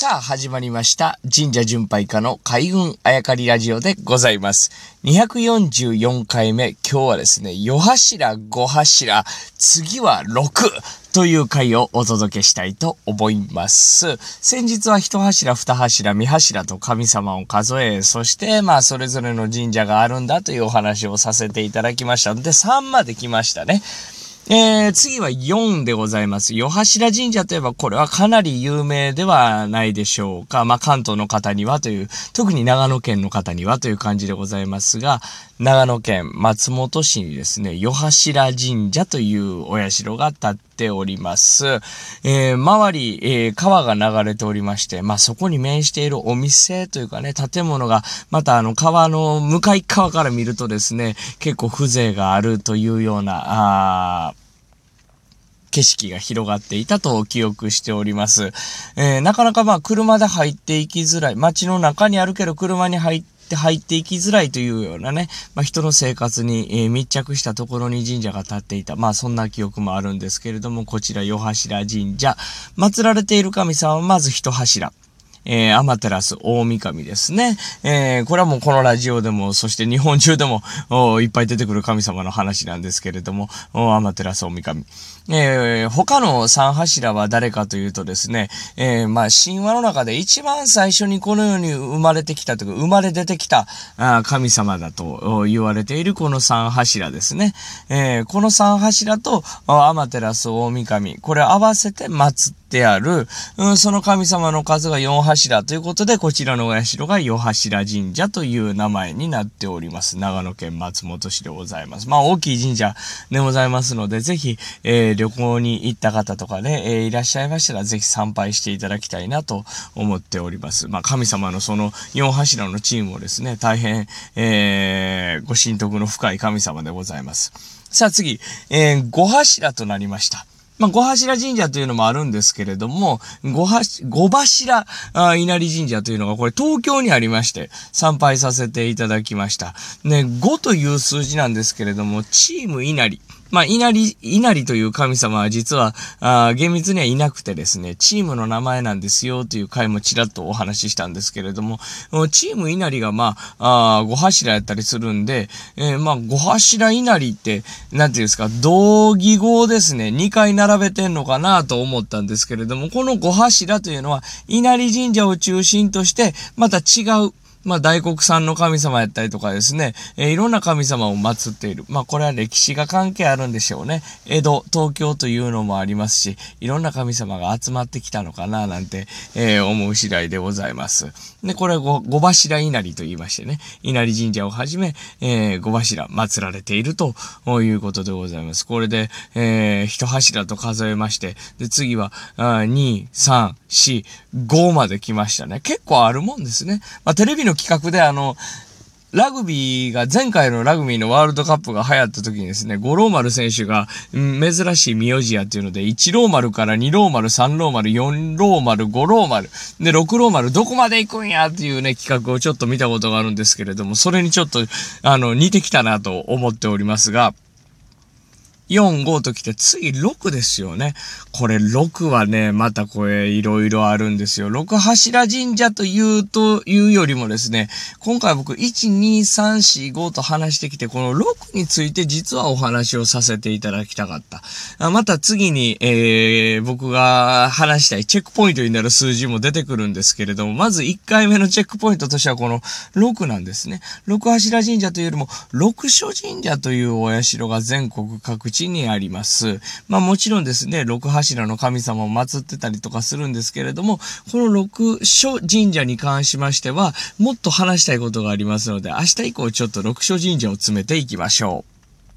さあ、始まりました。神社巡拝家の海運あやかりラジオでございます。244回目、今日はですね、4柱、5柱、次は6という回をお届けしたいと思います。先日は1柱、2柱、3柱と神様を数え、そしてまあそれぞれの神社があるんだというお話をさせていただきましたので、3まで来ましたね。えー、次は4でございます。夜柱神社といえばこれはかなり有名ではないでしょうか。まあ、関東の方にはという、特に長野県の方にはという感じでございますが、長野県松本市にですね、夜柱神社というお社が建っております。えー、周り、えー、川が流れておりまして、まあ、そこに面しているお店というかね、建物が、またあの川の向かい側から見るとですね、結構風情があるというような、あ景色が広がっていたと記憶しております。えー、なかなかまあ車で入っていきづらい。街の中にあるけど車に入って入っていきづらいというようなね、まあ、人の生活に、えー、密着したところに神社が建っていた。まあそんな記憶もあるんですけれども、こちら、夜柱神社。祀られている神様はまず一柱。えー、アマテラス大神ですね。えー、これはもうこのラジオでも、そして日本中でも、いっぱい出てくる神様の話なんですけれども、アマテラス大神。えー、他の三柱は誰かというとですね、えー、まあ、神話の中で一番最初にこの世に生まれてきたというか、生まれ出てきた神様だと言われているこの三柱ですね。えー、この三柱と、アマテラス大神、これ合わせて祀ってある、うん、その神様の数が4柱ということで、こちらのお社が四柱神社という名前になっております。長野県松本市でございます。まあ、大きい神社でございますので、ぜひ、えー旅行に行った方とかね、えー、いらっしゃいましたら、ぜひ参拝していただきたいなと思っております。まあ、神様のその4柱のチームをですね、大変、えー、ご神徳の深い神様でございます。さあ次、えー、5柱となりました。まあ、五柱神社というのもあるんですけれども、五柱、五柱稲荷神社というのがこれ東京にありまして、参拝させていただきました。ね、5という数字なんですけれども、チーム稲荷。まあ、稲荷、稲荷という神様は実は、あ厳密にはいなくてですね、チームの名前なんですよという回もちらっとお話ししたんですけれども、チーム稲荷がまあ、あ5柱やったりするんで、えー、まあ、5柱稲荷って、なんていうんですか、同義語ですね、2回並べてんのかなと思ったんですけれども、この5柱というのは、稲荷神社を中心として、また違う、まあ、大黒さんの神様やったりとかですね、えー、いろんな神様を祀っている。まあ、これは歴史が関係あるんでしょうね。江戸、東京というのもありますし、いろんな神様が集まってきたのかな、なんて、えー、思う次第でございます。で、これ五、五柱稲荷と言いましてね、稲荷神社をはじめ、えー、五柱祀られているということでございます。これで、えー、一柱と数えまして、で、次は、2、3、4、5まで来ましたね。結構あるもんですね。まあ、テレビのの企画であの、ラグビーが、前回のラグビーのワールドカップが流行った時にですね、五郎丸選手が、珍しい名字やっていうので、1ローマルから2ローマル、3ローマル、4ローマル、5ローマル、で、6ローマル、どこまで行くんやっていうね、企画をちょっと見たことがあるんですけれども、それにちょっと、あの、似てきたなと思っておりますが、4、5と来て、次6ですよね。これ6はね、またこれいろいろあるんですよ。6柱神社というというよりもですね、今回僕1、2、3、4、5と話してきて、この6について実はお話をさせていただきたかった。また次に、えー、僕が話したいチェックポイントになる数字も出てくるんですけれども、まず1回目のチェックポイントとしてはこの6なんですね。6柱神社というよりも、六所神社というお社が全国各地地にあります。まあもちろんですね、六柱の神様を祀ってたりとかするんですけれども、この六所神社に関しましては、もっと話したいことがありますので、明日以降ちょっと六所神社を詰めていきましょう。